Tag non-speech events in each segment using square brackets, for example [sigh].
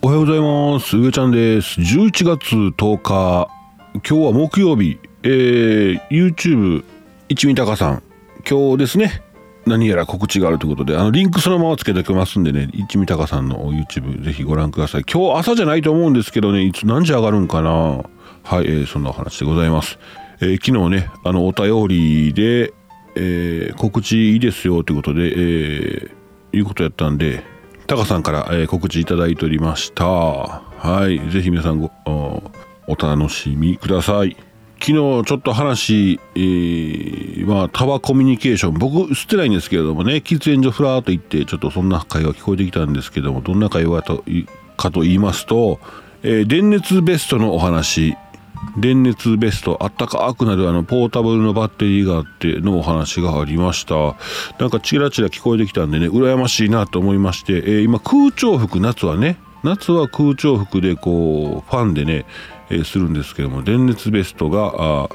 おはようございます。上ちゃんです。11月10日、今日は木曜日、えー、YouTube 一味高さん、今日ですね、何やら告知があるということで、あの、リンクそのままつけておきますんでね、一味高さんの YouTube ぜひご覧ください。今日朝じゃないと思うんですけどね、いつ何時上がるんかなはい、えーそんなお話でございます。えー昨日ね、あの、お便りで、えー告知いいですよということで、えーいうことやったんで、タカさんから、えー告知いただいておりました。はい。ぜひ皆さんご、おお楽しみください。昨日ちょっと話、えーまあ、タワーコミュニケーション、僕、吸ってないんですけれどもね、喫煙所ふらーっと行って、ちょっとそんな会話聞こえてきたんですけども、どんな会話といかと言いますと、えー電熱ベストのお話、電熱ベストあったかくなるあのポータブルのバッテリーがあってのお話がありました。なんかチラチラ聞こえてきたんでね羨ましいなと思いまして、えー今空調服夏はね夏は空調服でこうファンでね、えーするんですけども電熱ベストが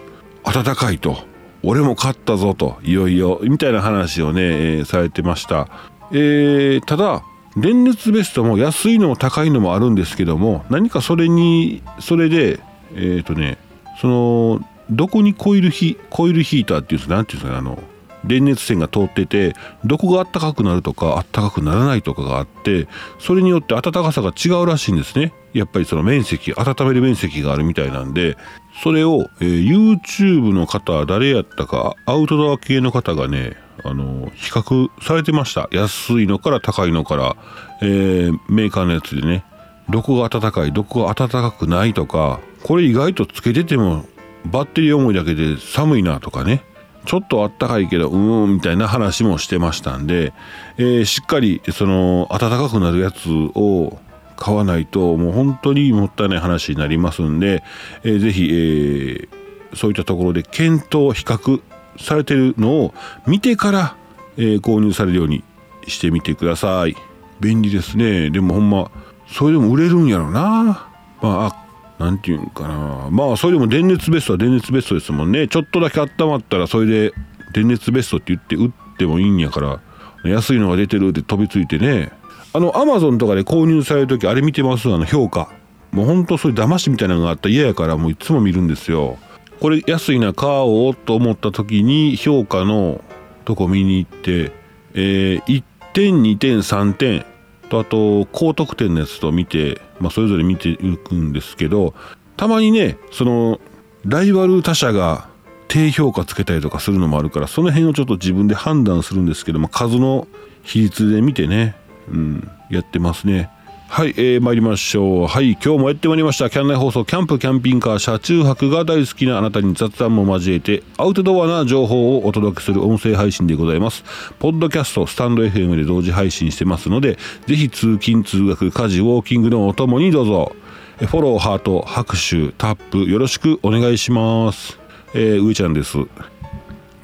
あ暖かいと俺も買ったぞといよいよみたいな話をね、えーされてました、えーただ電熱ベストも安いのも高いのもあるんですけども何かそれにそれでえっ、とねそのどこにコイルヒコイルヒーターっていうんですかなんていうんですかねあの電熱線が通っててどこが暖かくなるとか暖かくならないとかがあってそれによって暖かさが違うらしいんですね。やっぱりその面積温める面積があるみたいなんでそれを、えー YouTube の方誰やったかアウトドア系の方がねあの比較されてました。安いのから高いのから、えーメーカーのやつでねどこが暖かいどこが暖かくないとかこれ意外とつけててもバッテリー重いだけで寒いなとかね。ちょっと暖かいけどうーんみたいな話もしてましたんで、えーしっかりその暖かくなるやつを買わないともう本当にもったいない話になりますんで、えーぜひ、えーそういったところで検討比較されてるのを見てから、えー購入されるようにしてみてください。便利ですね。でもほんまそれでも売れるんやろな。まああなんていうんかな。まあそれでも電熱ベストは電熱ベストですもんね。ちょっとだけ温まったらそれで電熱ベストって言って売ってもいいんやから安いのが出てるって飛びついてね。あのアマゾンとかで購入される時あれ見てます？あの評価。もうほんとそういう騙しみたいなのがあった。ら嫌やからもういつも見るんですよ。これ安いな買おうと思った時に評価のとこ見に行って、えー1点2点3点。とあと高得点のやつと見て、まあ、それぞれ見ていくんですけどたまにねそのライバル他社が低評価つけたりとかするのもあるからその辺をちょっと自分で判断するんですけども数の比率で見てね、うん、やってますね。はい、えー、参りましょう。はい、今日もやってまいりました。キャン内放送、キャンプ、キャンピングカー、車中泊が大好きなあなたに雑談も交えて、アウトドアな情報をお届けする音声配信でございます。ポッドキャスト、スタンド FM で同時配信してますので、ぜひ通勤、通学、家事、ウォーキングのお供にどうぞ。えフォロー、ハート、拍手、タップ、よろしくお願いします。えー、上ちゃんです。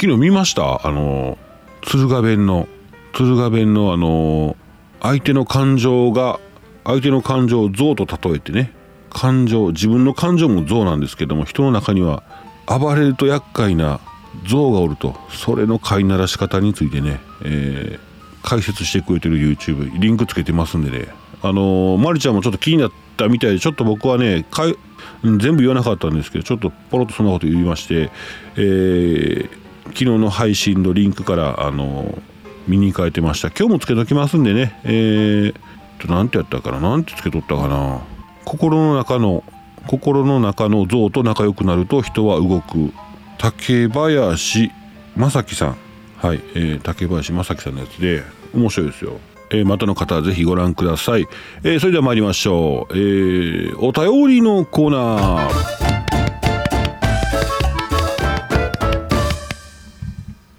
昨日見ました？あの敦賀弁の敦賀弁のあの相手の感情が相手の感情を象と例えてね感情自分の感情も象なんですけども人の中には暴れると厄介な象がおるとそれの飼いならし方についてね、えー解説してくれてる YouTube リンクつけてますんでねあのーまりちゃんもちょっと気になったみたいでちょっと僕はね全部言わなかったんですけどちょっとポロッとそんなこと言いまして、えー昨日の配信のリンクからあのー見に行かれてました。今日もつけときますんでねえー、と何てやったかな？なんてつけとったかな？心の中の心の中の像と仲良くなると人は動く。竹林正樹さん。はい、えー竹林正樹さんのやつで面白いですよ、えーまたの方はぜひご覧ください、えーそれでは参りましょう、えーお便りのコーナー。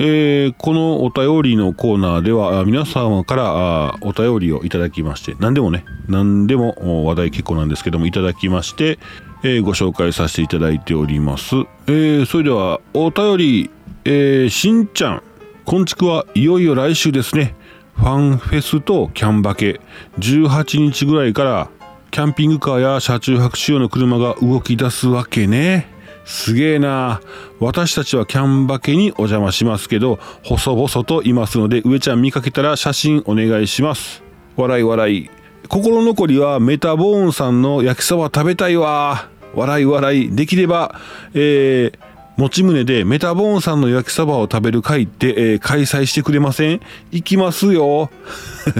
えーこのお便りのコーナーでは皆様からお便りをいただきまして何でもね何でも話題結構なんですけどもいただきまして、えーご紹介させていただいております、えーそれではお便り、えしんちゃんこんちくはいよいよ来週ですね。ファンフェスとキャンバケ。18日ぐらいからキャンピングカーや車中泊仕様の車が動き出すわけね。すげえな。私たちはキャンバケにお邪魔しますけど細々といますので上ちゃん見かけたら写真お願いします。笑い笑い。心残りはメタボーンさんの焼きそば食べたいわ。笑い笑いできればえー、持ち胸でメタボーンさんの焼きそばを食べる会って、えー、開催してくれません？行きますよ、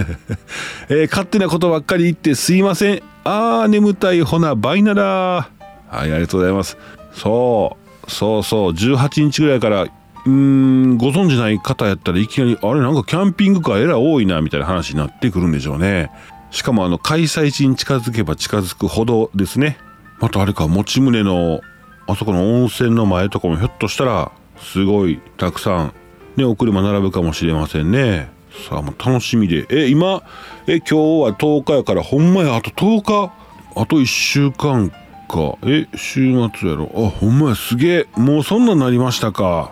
[laughs] えー、勝手なことばっかり言ってすいません。あー眠たいほなバイナラはいありがとうございます。そうそうそう18日ぐらいからうんご存じない方やったらいきなりあれなんかキャンピングカーえらい多いなみたいな話になってくるんでしょうね。しかもあの開催地に近づけば近づくほどですね。またあれか持ち胸のあそこの温泉の前とかもひょっとしたらすごいたくさんねお車並ぶかもしれませんね。さあもう楽しみで。え今え今日は10日やからほんまやあと10日あと1週間か。え週末やろ。あほんまや。すげえ。もうそんなんなりましたか。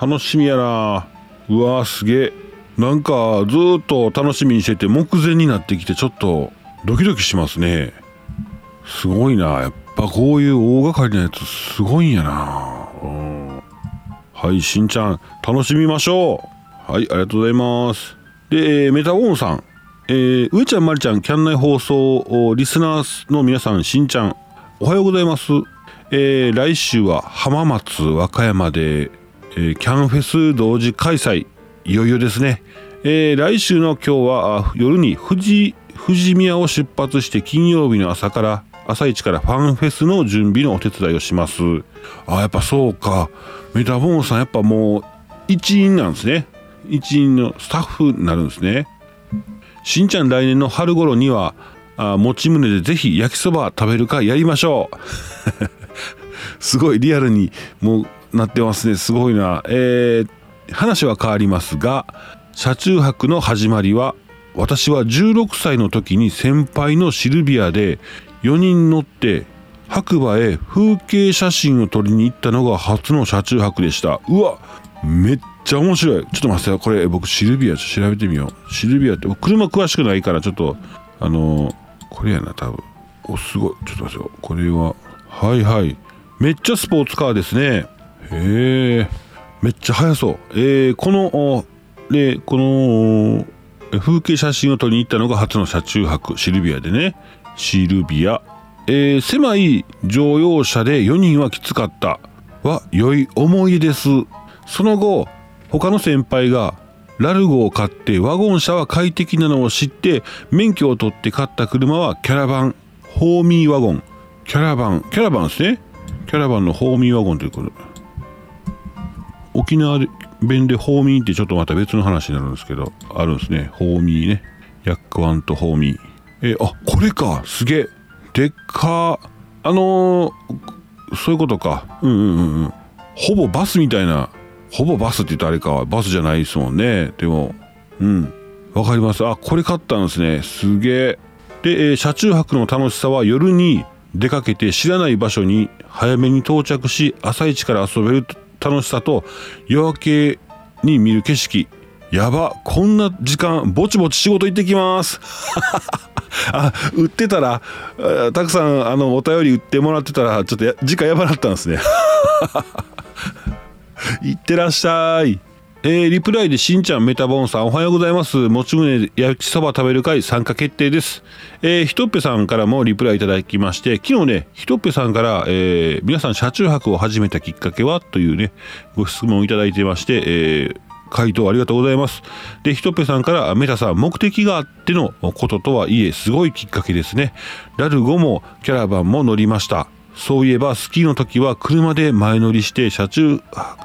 楽しみやな。うわすげえ。なんかずっと楽しみにしてて目前になってきてちょっとドキドキしますね。すごいな。やっぱこういう大掛かりなやつすごいんやな。うん。はいしんちゃん。楽しみましょう。はいありがとうございます。でえメタボーンさん。えー、上ちゃんまりちゃんキャン内放送リスナーの皆さんしんちゃん。おはようございます。えー、来週は浜松和歌山でえー、キャンフェス同時開催。いよいよですね、えー、来週の今日は夜に富士富士宮を出発して金曜日の朝から朝一からファンフェスの準備のお手伝いをします。あやっぱそうか。メタボーンさんやっぱもう一員なんですね。一員のスタッフになるんですね。しんちゃん来年の春頃にはあ持ち胸でぜひ焼きそば食べるかやりましょう。[laughs] すごいリアルにもうなってますね。すごいな。えー、話は変わりますが車中泊の始まりは私は16歳の時に先輩のシルビアで4人乗って白馬へ風景写真を撮りに行ったのが初の車中泊でした。うわめっちゃ面白い。ちょっと待ってこれ僕シルビア調べてみよう。シルビアって車詳しくないからちょっとあの、これやな多分。おすごい。ちょっと待ってよ。これははいはい。めっちゃスポーツカーですね。へえ。めっちゃ速そう。えー、このでこの風景写真を撮りに行ったのが初の車中泊シルビアでね。シルビア、えー、狭い乗用車で4人はきつかった。は良い思い出です。その後他の先輩がラルゴを買ってワゴン車は快適なのを知って免許を取って買った車はキャラバンホーミーワゴン。キャラバンキャラバンですね。キャラバンのホーミーワゴンということ沖縄弁でホーミーってちょっとまた別の話になるんですけどあるんですね。ホーミーね。ヤックワンとホーミー。えあこれか。すげえ。でっか。あのー、そういうことか。うんうんうんうん。ほぼバスみたいなほぼバスって言ったらあれかバスじゃないですもんね。でもうん。わかります。あこれ買ったんですね。すげえ。で、えー、車中泊の楽しさは夜に出かけて知らない場所に早めに到着し朝一から遊べる楽しさと夜明けに見る景色。やば。こんな時間ぼちぼち仕事行ってきます。[laughs] あ売ってたらたくさんあのお便り売ってもらってたらちょっと時間やばなったんですね。[laughs] いってらっしゃいえー、リプライでしんちゃんメタボンさんおはようございます。もち胸焼きそば食べる会参加決定です。えー、ひとっぺさんからもリプライいただきまして、昨日ね、ひとっぺさんから、えー、皆さん車中泊を始めたきっかけは？というね、ご質問をいただいてまして、えー、回答ありがとうございます。で、ひとっぺさんから、メタさん、目的があってのこととはいえ、すごいきっかけですね。ラルゴもキャラバンも乗りました。そういえばスキーの時は車で前乗りして車中、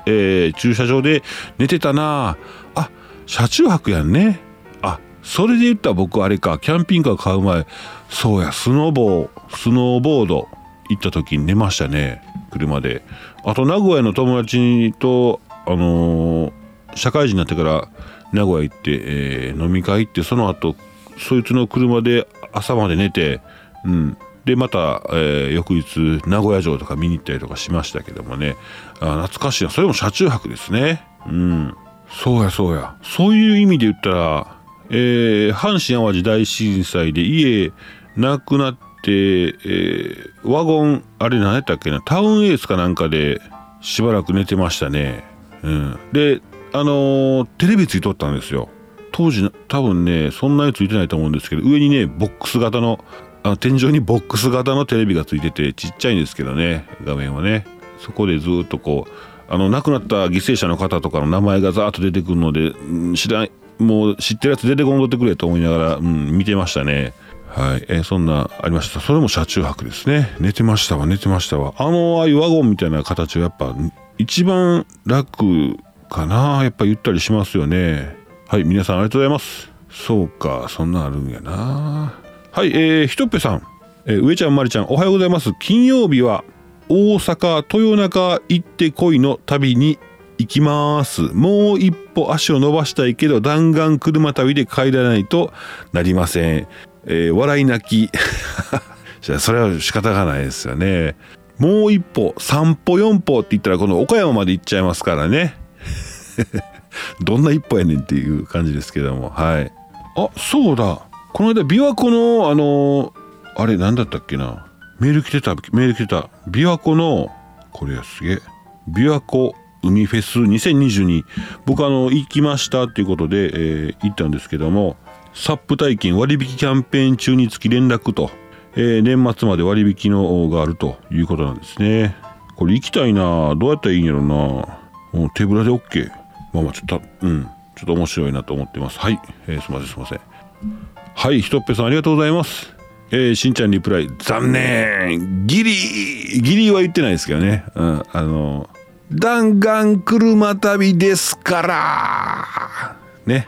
えー、駐車場で寝てたな。あ車中泊やんね。あそれで言ったら僕あれか。キャンピングカー買う前そうやスノボースノーボード行った時に寝ましたね。車で。あと名古屋の友達とあのー、社会人になってから名古屋行って、えー、飲み会行ってその後そいつの車で朝まで寝てうん。でまた、えー、翌日名古屋城とか見に行ったりとかしましたけどもね。あ懐かしいな。それも車中泊ですね。うん。そうやそうや。そういう意味で言ったら、えー、阪神・淡路大震災で家なくなって、えー、ワゴンあれ何やったっけな？タウンエースかなんかでしばらく寝てましたね。うん。であのー、テレビついとったんですよ。当時多分ねそんなについてないと思うんですけど上にねボックス型のあ天井にボックス型のテレビがついててちっちゃいんですけどね画面はね。そこでずっとこうあの亡くなった犠牲者の方とかの名前がザーッと出てくるので、うん、知らんもう知ってるやつ出てこんとってくれと思いながら、うん、見てましたね。はい、えー、そんなありました。それも車中泊ですね。寝てましたわ寝てましたわ。あのああいうワゴンみたいな形はやっぱ一番楽かなやっぱ言ったりしますよね。はい皆さんありがとうございます。そうかそんなあるんやな。はいえー、ひとっぺさん、えー、上ちゃんまりちゃんおはようございます。金曜日は大阪豊中行ってこいの旅に行きます。もう一歩足を伸ばしたいけど弾丸車旅で帰らないとなりません、えー、笑い泣き。[laughs] じゃそれは仕方がないですよね。もう一歩3歩4歩って言ったらこの岡山まで行っちゃいますからね。[laughs] どんな一歩やねんっていう感じですけども。はい。あそうだ。この間琵琶湖のあのあれ何だったっけな？メール来てたメール来てた。琵琶湖のこれやすげえ。琵琶湖海フェス2022僕あの行きましたっていうことで、えー、行ったんですけどもサップ体験割引キャンペーン中につき連絡と、えー、年末まで割引のがあるということなんですね。これ行きたいな。どうやったらいいんやろな。もう手ぶらで OK まあまあちょっとうん。ちょっと面白いなと思ってます。はい、えー、すいませんすいません。はいひとっぺさんありがとうございます。えー、しんちゃんリプライ残念。ギリギリは言ってないですけどね、うん、あの弾丸車旅ですから。ね。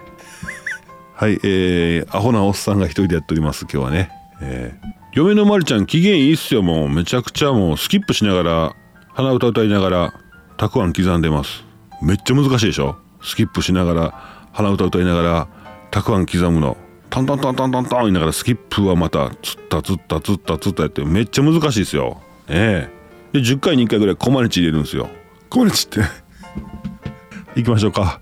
はいえー、アホなおっさんが一人でやっております今日はね、えー、嫁のまるちゃん機嫌いいっすよもう。めちゃくちゃもうスキップしながら鼻歌歌いながらたくあん刻んでます。めっちゃ難しいでしょ。スキップしながら鼻歌歌いながらたくあん刻むの。トントントントントントン言いながらスキップはまたつったつったつったつったやってめっちゃ難しいですよねえで10回に1回ぐらいコマネチ入れるんですよコマネチって行きましょうか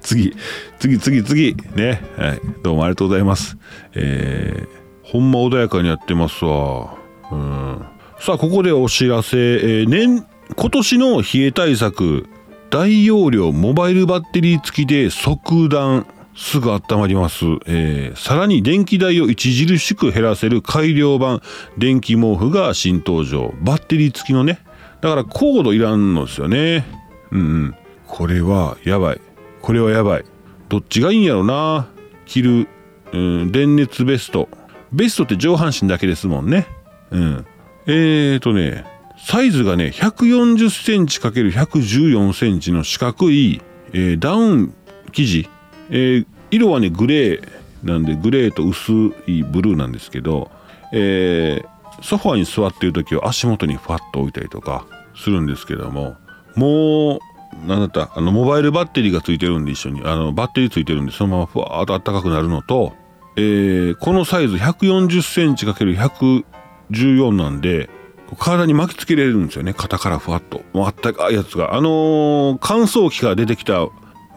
次次次次ねはいどうもありがとうございますえー、ほんま穏やかにやってますわうんさあここでお知らせ、えー、年今年の冷え対策大容量モバイルバッテリー付きで即暖すぐ温まります、えー、さらに電気代を著しく減らせる改良版電気毛布が新登場。バッテリー付きのね。だからコードいらんのですよね。うんうん。これはやばい。これはやばい。どっちがいいんやろな。着る、うん、電熱ベスト。ベストって上半身だけですもんね。うん。えーとねサイズがね140センチ ×114 センチの四角い、えー、ダウン生地。えー、色はねグレーなんでグレーと薄いブルーなんですけど、えー、ソファーに座っている時は足元にファッと置いたりとかするんですけどももう何だったあのモバイルバッテリーがついてるんで一緒にあのバッテリーついてるんでそのままふわーっと暖かくなるのと、えー、このサイズ140センチ ×114 なんで体に巻きつけられるんですよね。肩からふわっと。あったかいやつが。あのー、乾燥機から出てきた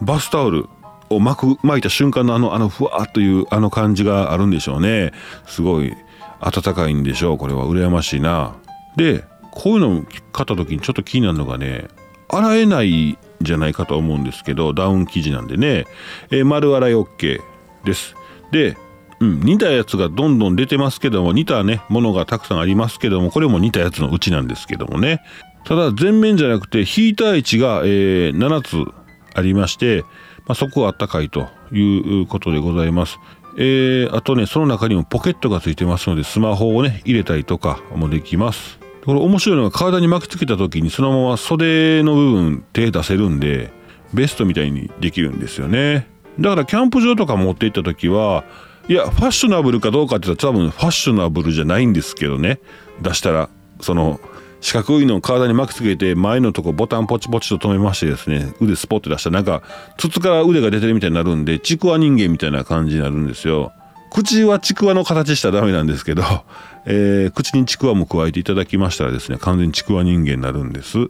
バスタオルを巻く巻いた瞬間のあのあのふわっというあの感じがあるんでしょうね。すごい暖かいんでしょうこれは。羨ましいな。でこういうのを買った時にちょっと気になるのがね洗えないんじゃないかと思うんですけどダウン生地なんでね、えー、丸洗い OK です。でうん、似たやつがどんどん出てますけども似たねものがたくさんありますけどもこれも似たやつのうちなんですけどもね。ただ全面じゃなくてヒーター位置が、えー、7つありましてまあ、そこはあったかいということでございます。えー、あとね、その中にもポケットがついてますので、スマホをね、入れたりとかもできます。これ面白いのが体に巻きつけた時にそのまま袖の部分手出せるんで、ベストみたいにできるんですよね。だからキャンプ場とか持って行った時は、いや、ファッショナブルかどうかって言ったら多分ファッショナブルじゃないんですけどね。出したら、その、四角いのを体に巻きつけて前のとこボタンポチポチと止めましてですね腕スポッて出したなんか筒から腕が出てるみたいになるんでちくわ人間みたいな感じになるんですよ。口はちくわの形したらダメなんですけど、[laughs] えー、口にちくわも加えていただきましたらですね完全にちくわ人間になるんです。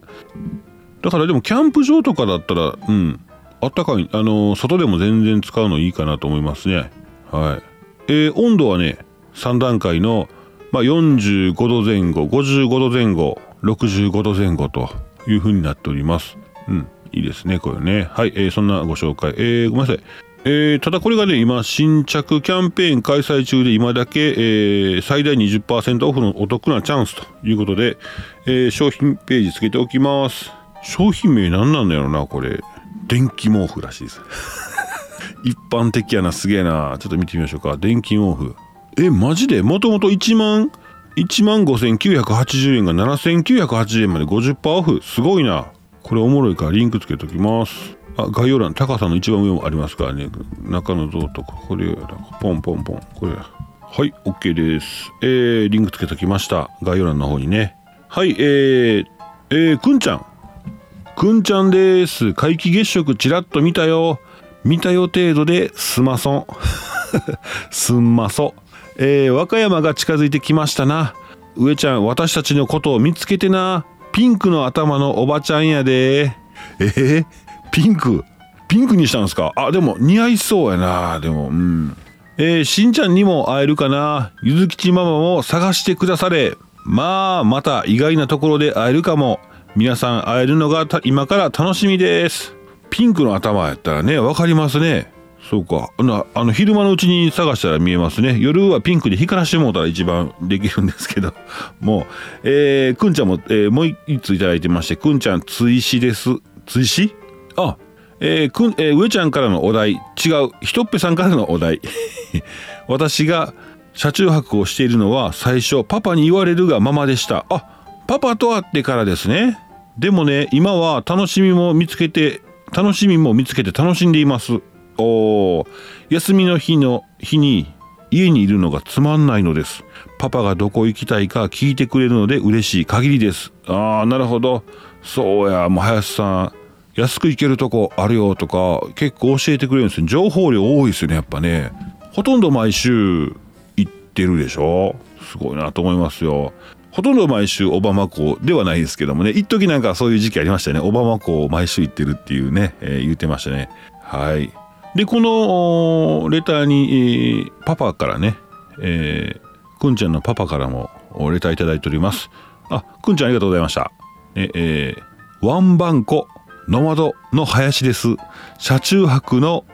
だからでもキャンプ場とかだったらうんあったかいあのー、外でも全然使うのいいかなと思いますね。はい。えー、温度はね3段階のまあ、45度前後55度前後65度前後という風になっておりますうんいいですねこれねはい、えー、そんなご紹介えー、ごめんなさいえー、ただこれがね、今、新着キャンペーン開催中で、今だけ、えー、最大20%オフのお得なチャンスということで、えー、商品ページつけておきます。商品名何なんだろうな、これ。電気毛布らしいです。[laughs] 一般的やな、すげえな。ちょっと見てみましょうか。電気毛布。え、マジで？もともと1万、1万5980円が7980円まで50%オフ。すごいな。これおもろいからリンクつけときます。あ概要欄高さの一番上もありますからね。中の像とかこれポンポンポン。これはい OK です。えー、リンクつけときました。概要欄の方にね。はいえー、えー、くんちゃん。くんちゃんです。皆既月食ちらっと見たよ。見たよ程度ですまそんすんまそえー、和歌山が近づいてきましたな。上ちゃん私たちのことを見つけてな。ピンクの頭のおばちゃんやで。えー、ピンク？ピンクにしたんですか？あでも似合いそうやな。でもうん。えー、しんちゃんにも会えるかな。ゆずきちママも探してくだされ。まあまた意外なところで会えるかも。皆さん会えるのが今から楽しみです。ピンクの頭やったらね分かりますねそうかなあの昼間のうちに探したら見えますね夜はピンクで光らしてもうたら一番できるんですけど [laughs] もうえー、くんちゃんも、えー、もう一ついただいてましてくんちゃん追試です追試？あ、えー、くん、えー、上ちゃんからのお題、違う、ひとっぺさんからのお題。[laughs] 私が車中泊をしているのは最初、パパに言われるがままでした。あ、パパと会ってからですね。でもね、今は楽しみも見つけて、楽しみも見つけて楽しんでいます。お休みの日の日に家にいるのがつまんないのです。パパがどこ行きたいか聞いてくれるので嬉しい限りです。ああ、なるほど。そうや、もう林さん、安く行けるとこあるよとか結構教えてくれるんですよ。情報量多いですよねやっぱね。ほとんど毎週行ってるでしょ。すごいなと思いますよ。ほとんど毎週オバマ港ではないですけどもね。一時なんかそういう時期ありましたね。オバマ港毎週行ってるっていうね、えー、言ってましたね。はい。でこのレターに、パパからね、えー、くんちゃんのパパからもレターいただいておりますあくんちゃんありがとうございましたええー、ワンバンコノマドの林です。車中泊の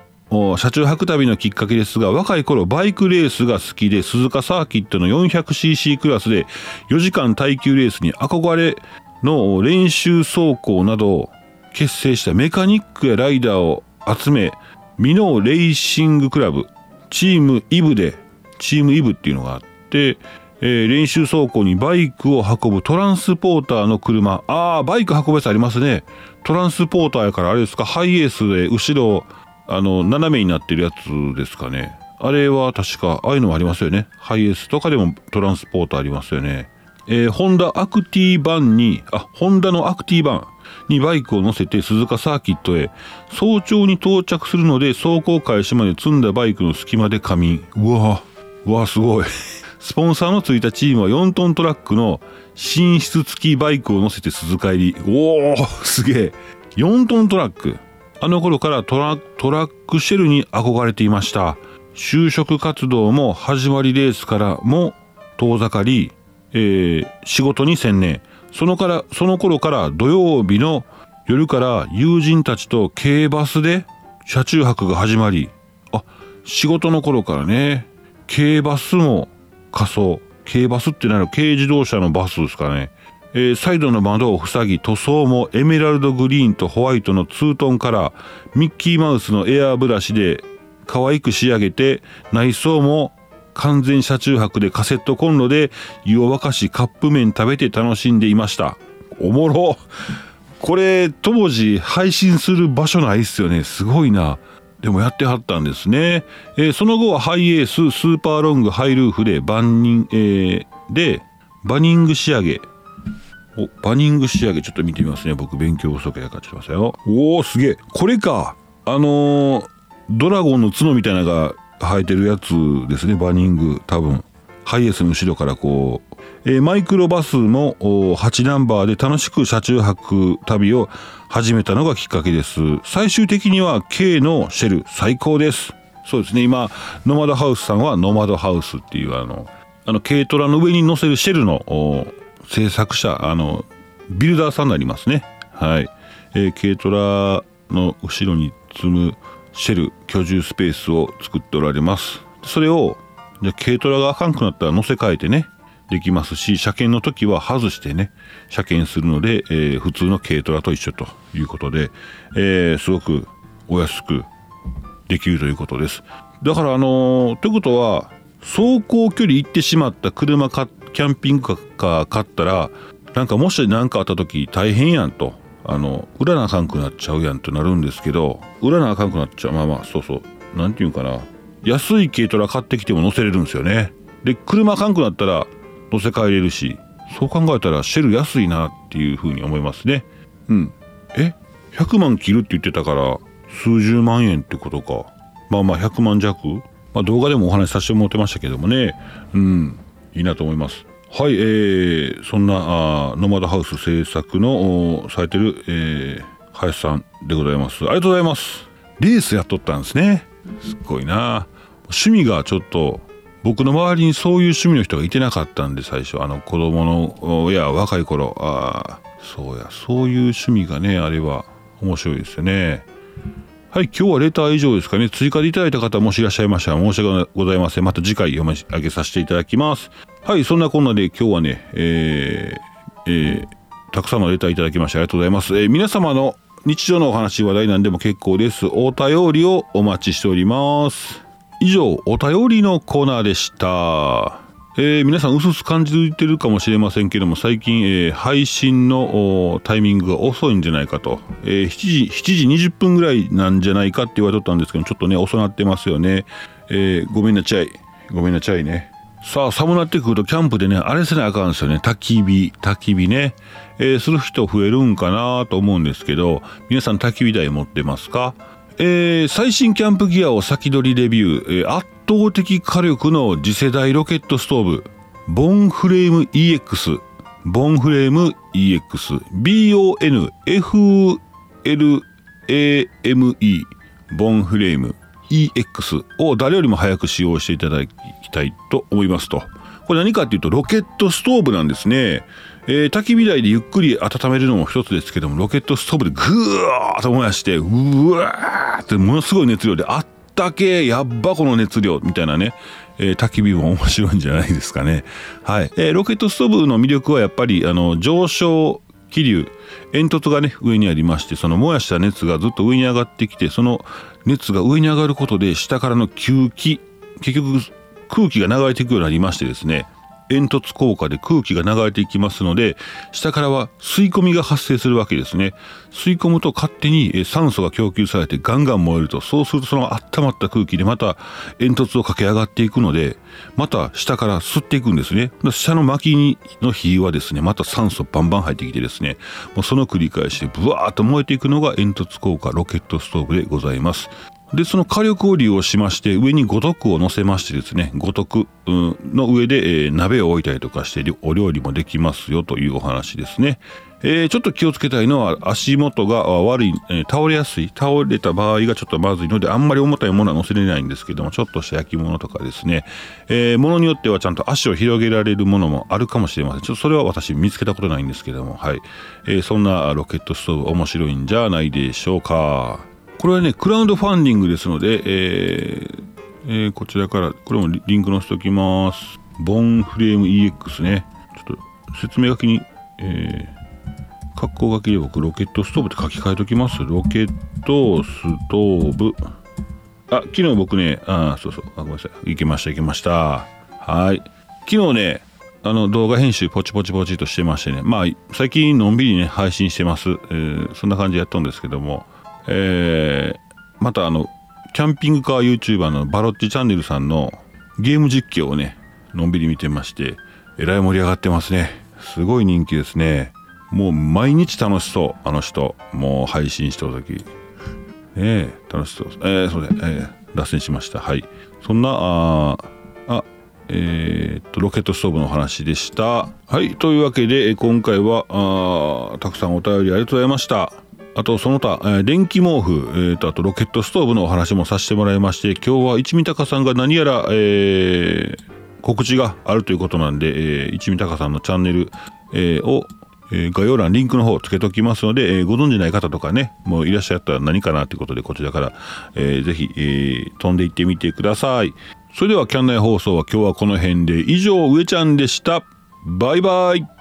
車中泊旅のきっかけですが若い頃バイクレースが好きで鈴鹿サーキットの 400cc クラスで4時間耐久レースに憧れの練習走行などを結成したメカニックやライダーを集めミノーレーシングクラブチームイブでチームイブっていうのがあってえー、練習走行にバイクを運ぶトランスポーターの車。ああバイク運ぶやつありますね。トランスポーターやからあれですか？ハイエースで後ろあの斜めになってるやつですかね。あれは確かああいうのもありますよね。ハイエースとかでもトランスポーターありますよね。えー、ホンダアクティバンにあホンダのアクティバン。にバイクを乗せて鈴鹿サーキットへ早朝に到着するので走行開始まで積んだバイクの隙間で仮眠うわうわすごいスポンサーのついたチームは4トントラックの寝室付きバイクを乗せて鈴鹿入り。おおすげえ。4トントラック。あの頃からトラトラックシェルに憧れていました。就職活動も始まりレースからも遠ざかり、えー、仕事に専念。そのから、その頃から土曜日の夜から友人たちと軽バスで車中泊が始まり、あ、仕事の頃からね、軽バスも仮装。軽バスってなる軽自動車のバスですかね、えー、サイドの窓を塞ぎ塗装もエメラルドグリーンとホワイトのツートンからミッキーマウスのエアーブラシで可愛く仕上げて内装も完全車中泊でカセットコンロで湯を沸かしカップ麺食べて楽しんでいましたおもろこれ当時配信する場所ないっすよねすごいなでもやってはったんですね。えー、その後はハイエース、スーパーロング、ハイルーフでバンニン、えー、で、バニング仕上げ。お、バニング仕上げちょっと見てみますね。僕勉強不足やかちょっとますよ。おお、すげえ。これか。あのー、ドラゴンの角みたいなのが生えてるやつですね。バニング。多分。ハイエースの後ろからこう、えー、マイクロバスも8ナンバーで楽しく車中泊旅を始めたのがきっかけです。最終的には K のシェル。最高です。そうですね。今ノマドハウスさんはノマドハウスっていうあのあの軽トラの上に乗せるシェルの制作者あのビルダーさんになりますね。はい、えー、軽トラの後ろに積むシェル居住スペースを作っておられます。それをじゃ軽トラがあかんくなったら乗せ替えてねできますし車検の時は外してね車検するので、えー、普通の軽トラと一緒ということで、えー、すごくお安くできるということです。だからあのー、ということは走行距離行ってしまった車かキャンピングカー買ったらなんかもし何かあった時大変やんと。あの売らなあかんくなっちゃうやんとなるんですけど売らなあかんくなっちゃう。まあまあそうそう。何て言うかな。安い軽トラ買ってきても乗せれるんですよね。で車あかんくなったら乗せ替えれるしそう考えたらシェル安いなっていうふうに思いますね。うん。え？100万切るって言ってたから数十万円ってことか。まあまあ100万弱、まあ、動画でもお話しさせてもらってましたけどもね。うん。いいなと思います。はい、えー、そんなあノマドハウス制作のされてる、えー、林さんでございます。ありがとうございます。レースやっとったんですね。すっごいな。趣味がちょっと僕の周りにそういう趣味の人がいてなかったんで最初。あの子供のや若い頃。ああそうや。そういう趣味がねあれは面白いですよね。はい今日はレター以上ですかね。追加でいただいた方もしいらっしゃいましたら申し訳ございません。また次回読み上げさせていただきます。はいそんなこんなで今日はねえー、えー、たくさんのレターいただきましてありがとうございます、えー、皆様の日常のお話話題なんでも結構です。お便りをお待ちしております。以上お便りのコーナーでした。えー、皆さん薄々感じてるかもしれませんけども最近、えー、配信のタイミングが遅いんじゃないかと、えー、7, 時7時20分ぐらいなんじゃないかって言われとったんですけどちょっとね遅なってますよね、えー、ごめんなちゃい。ごめんなちゃいね。さあ寒なってくるとキャンプでねあれせなあかんですよね。焚き火焚き火ね、えー、する人増えるんかなと思うんですけど皆さん焚き火台持ってますか？えー、最新キャンプギアを先取りレビュー、えー、圧倒的火力の次世代ロケットストーブ。ボンフレーム EX ボンフレーム EX BONFLAME ボンフレーム。EX を誰よりも早く使用していただきたいと思いますと。これ何かっていうとロケットストーブなんですね。えー、焚き火台でゆっくり温めるのも一つですけどもロケットストーブでぐーっと燃やしてうわーってものすごい熱量であったけやっばこの熱量みたいなね、えー、焚き火も面白いんじゃないですかね。はい、えー、ロケットストーブの魅力はやっぱりあの上昇気流煙突がね上にありましてその燃やした熱がずっと上に上がってきてその熱が上に上がることで下からの吸気結局空気が流れていくようになりましてですね煙突効果で空気が流れていきますので下からは吸い込みが発生するわけですね。吸い込むと勝手に酸素が供給されてガンガン燃えるとそうするとその温まった空気でまた煙突を駆け上がっていくのでまた下から吸っていくんですね。下の薪の火はですねまた酸素バンバン入ってきてですねもうその繰り返しでブワーッと燃えていくのが煙突効果ロケットストーブでございます。でその火力を利用しまして上に五徳を乗せましてですね五徳の上で、えー、鍋を置いたりとかしてお料理もできますよというお話ですね。えー、ちょっと気をつけたいのは足元が悪い、えー、倒れやすい倒れた場合がちょっとまずいのであんまり重たいものは乗せれないんですけどもちょっとした焼き物とかですね、えー、ものによってはちゃんと足を広げられるものもあるかもしれません。ちょっとそれは私見つけたことないんですけどもはい、えそんなロケットストーブ面白いんじゃないでしょうか。これはねクラウドファンディングですので、えーえー、こちらからこれもリンク載せておきます。ボンフレーム EX ね。ちょっと説明書きに、えー、括弧書きで僕ロケットストーブって書き換えときます。ロケットストーブ。あ昨日僕ねあそうそう。あごめんなさい。行けました行けました。はい。昨日ねあの動画編集ポチポチポチとしてましてね。まあ最近のんびりね配信してます、えー、そんな感じでやったんですけども。えー、またあのキャンピングカー YouTuber のバロッチチャンネルさんのゲーム実況をねのんびり見てましてえらい盛り上がってますね。すごい人気ですね。もう毎日楽しそうあの人。もう配信してる時。ねえ楽しそう。えー、そうで、えー、脱線しました。はい。そんなああえー、っとロケットストーブの話でした。はい。というわけで今回はあたくさんお便りありがとうございました。あとその他、えー、電気毛布、えーと、あとロケットストーブのお話もさせてもらいまして今日は一味高さんが何やら、えー、告知があるということなんで、えー、一味高さんのチャンネル、えー、をえ概要欄リンクの方をつけときますので、えーご存じない方とかねもういらっしゃったら何かなということでこちらから、えーぜひ、えー飛んでいってみてください。それではキャン内放送は今日はこの辺で。以上上ちゃんでした。バイバイ。